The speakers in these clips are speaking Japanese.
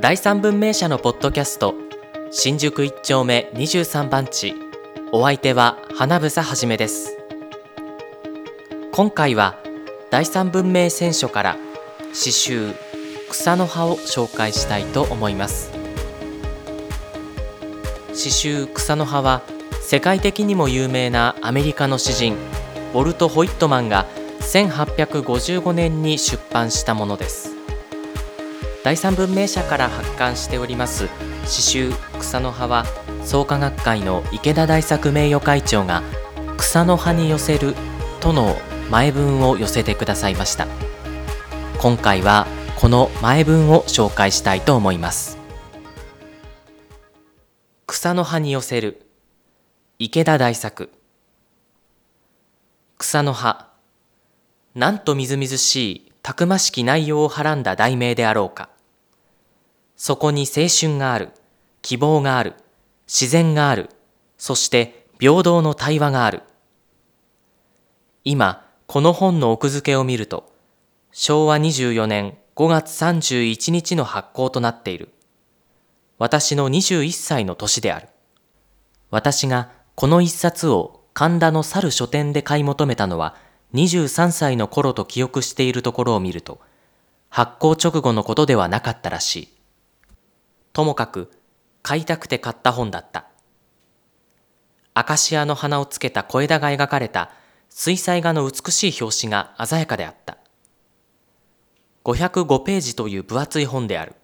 第三文明社のポッドキャスト新宿一丁目23番地。お相手は花房はじめです。今回は第三文明選書から詩集草の葉を紹介したいと思います。詩集草の葉は世界的にも有名なアメリカの詩人ウォルト・ホイットマンが1855年に出版したものです。第三文明社から発刊しております詩集草の葉は創価学会の池田大作名誉会長が草の葉に寄せるとの前文を寄せてくださいました。今回はこの前文を紹介したいと思います。草の葉に寄せる池田大作。草の葉なんとみずみずしいたくましき内容をはらんだ題名であろうか。そこに青春がある、希望がある、自然がある、そして平等の対話がある。今、この本の奥付けを見ると、昭和24年5月31日の発行となっている。私の21歳の年である。私がこの一冊を神田の猿書店で買い求めたのは23歳の頃と記憶しているところを見ると、発行直後のことではなかったらしい。ともかく買いたくて買った本だった。アカシアの花をつけた小枝が描かれた水彩画の美しい表紙が鮮やかであった。505ページという分厚い本である。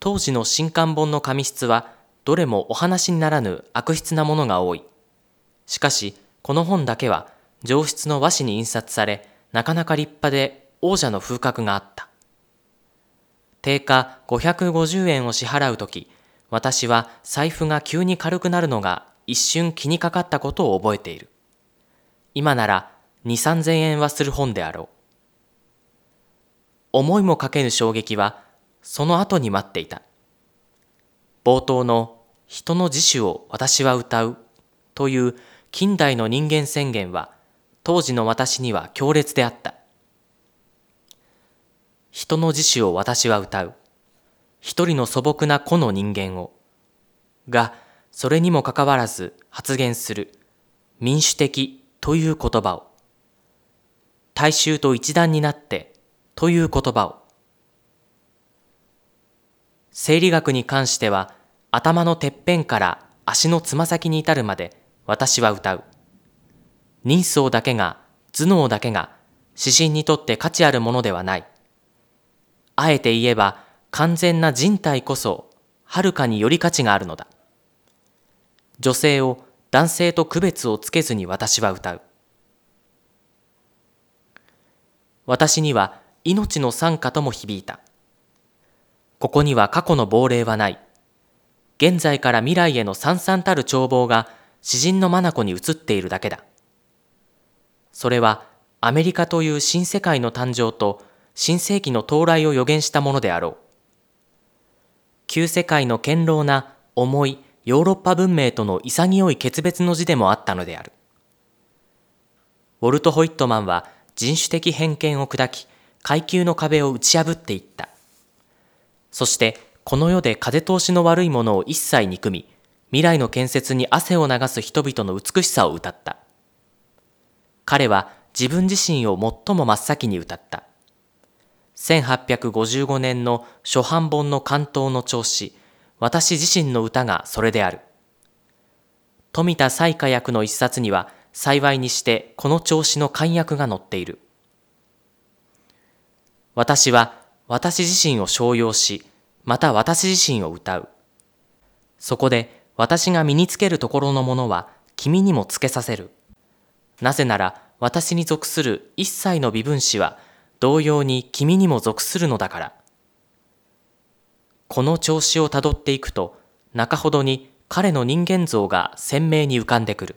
当時の新刊本の紙質はどれもお話にならぬ悪質なものが多い。しかし、この本だけは上質の和紙に印刷され、なかなか立派で王者の風格があった。定価550円を支払うとき、私は財布が急に軽くなるのが一瞬気にかかったことを覚えている。今なら2、3000円はする本であろう。思いもかけぬ衝撃はその後に待っていた。冒頭の人の自主を私は歌うという近代の人間宣言は当時の私には強烈であった。人の自主を私は歌う。一人の素朴な個の人間を。が、それにもかかわらず発言する民主的という言葉を。大衆と一段になってという言葉を。生理学に関しては頭のてっぺんから足のつま先に至るまで私は歌う。人相だけが、頭脳だけが、指針にとって価値あるものではない。あえて言えば完全な人体こそはるかにより価値があるのだ。女性を男性と区別をつけずに私は歌う。私には命の賛歌とも響いた。ここには過去の亡霊はない。現在から未来へのさんさんたる眺望が詩人の眼に映っているだけだ。それはアメリカという新世界の誕生と新世紀の到来を予言したものであろう。旧世界の堅牢な重いヨーロッパ文明との潔い決別の字でもあったのである。ウォルト・ホイットマンは人種的偏見を砕き、階級の壁を打ち破っていった。そして、この世で風通しの悪いものを一切憎み、未来の建設に汗を流す人々の美しさを歌った。彼は自分自身を最も真っ先に歌った。1855年の初版本の関東の調子、私自身の歌がそれである。富田彩花役の一冊には、幸いにしてこの調子の簡約が載っている。私は私自身を商用し、また私自身を歌う。そこで私が身につけるところのものは君にもつけさせる。なぜなら私に属する一切の微分子は同様に君にも属するのだから。この調子をたどっていくと、中ほどに彼の人間像が鮮明に浮かんでくる。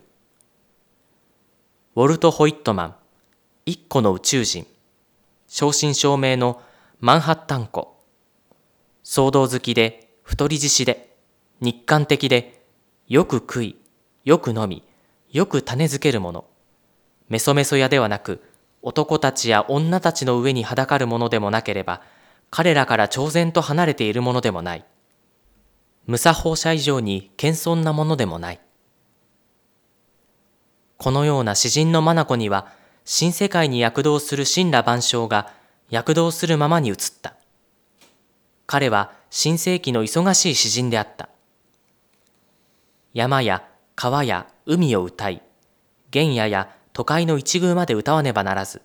ウォルト・ホイットマン、一個の宇宙人、正真正銘のマンハッタン湖、騒動好きで太り獅子で、日韓的で、よく食い、よく飲み、よく種付けるもの、メソメソ屋ではなく、男たちや女たちの上にはだかるものでもなければ、彼らから超然と離れているものでもない。無作法者以上に謙遜なものでもない。このような詩人の眼には、新世界に躍動する神羅万象が躍動するままに映った。彼は新世紀の忙しい詩人であった。山や川や海を歌い、原野や都会の一宮まで歌わねばならず、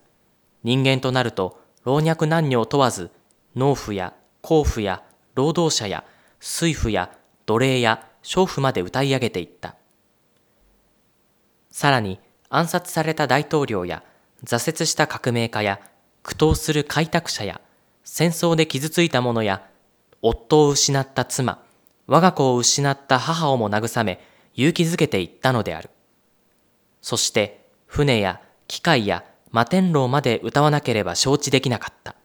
人間となると老若男女を問わず、農夫や甲夫や労働者や水夫や奴隷や娼婦まで歌い上げていった。さらに暗殺された大統領や挫折した革命家や苦闘する開拓者や戦争で傷ついた者や夫を失った妻、我が子を失った母をも慰め勇気づけていったのである。そして船や機械や摩天楼まで歌わなければ承知できなかった。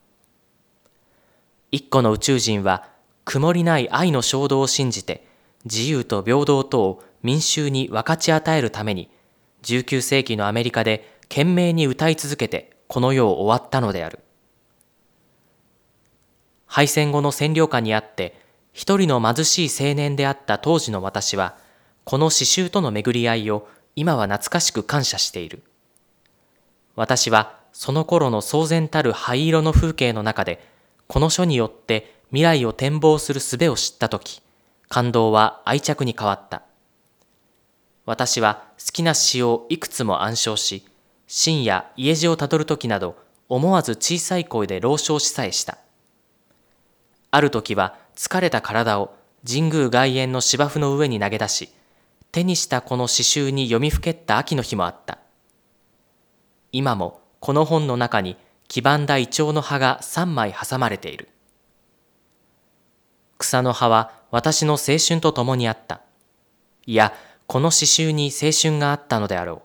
一個の宇宙人は曇りない愛の衝動を信じて自由と平等とを民衆に分かち与えるために19世紀のアメリカで懸命に歌い続けてこの世を終わったのである。敗戦後の占領下にあって一人の貧しい青年であった当時の私はこの詩集との巡り合いを今は懐かしく感謝している。私はその頃の騒然たる灰色の風景の中でこの書によって未来を展望する術を知ったとき、感動は愛着に変わった。私は好きな詩をいくつも暗唱し、深夜家路をたどるときなど、思わず小さい声で朗唱しさえした。ある時は疲れた体を神宮外苑の芝生の上に投げ出し、手にしたこの詩集に読みふけった秋の日もあった。今もこの本の中に黄ばんだイチョウの葉が三枚挟まれている。草の葉は私の青春と共にあった。いや、この詩集に青春があったのであろう。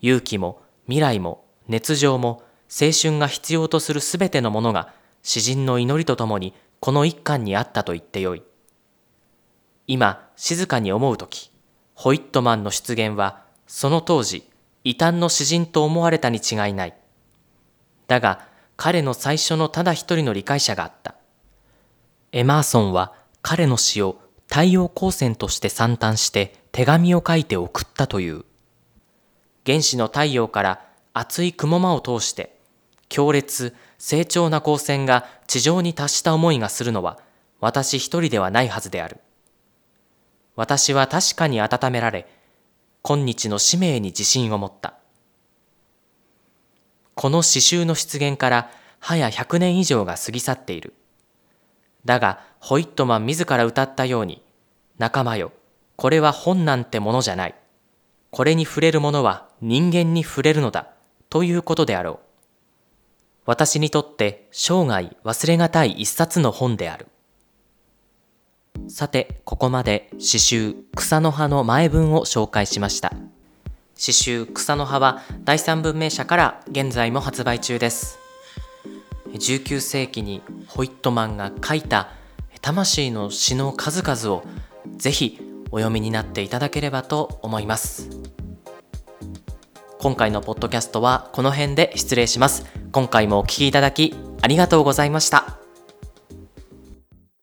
勇気も未来も熱情も青春が必要とするすべてのものが詩人の祈りとともにこの一巻にあったと言ってよい。今、静かに思うとき、ホイットマンの出現は、その当時、異端の詩人と思われたに違いない。だが、彼の最初のただ一人の理解者があった。エマーソンは彼の詩を太陽光線として散端して手紙を書いて送ったという。原始の太陽から熱い雲間を通して、強烈、成長な光線が地上に達した思いがするのは私一人ではないはずである。私は確かに温められ、今日の使命に自信を持った。この詩集の出現から早100年以上が過ぎ去っている。だが、ホイットマン自ら歌ったように、仲間よ、これは本なんてものじゃない。これに触れる者は人間に触れるのだ、ということであろう。私にとって生涯忘れがたい一冊の本である。さて、ここまで詩集草の葉の前文を紹介しました。詩集草の葉は第三文明社から現在も発売中です。19世紀にホイットマンが書いた魂の詩の数々をぜひお読みになっていただければと思います今回のポッドキャストはこの辺で失礼します今回もお聴きいただきありがとうございました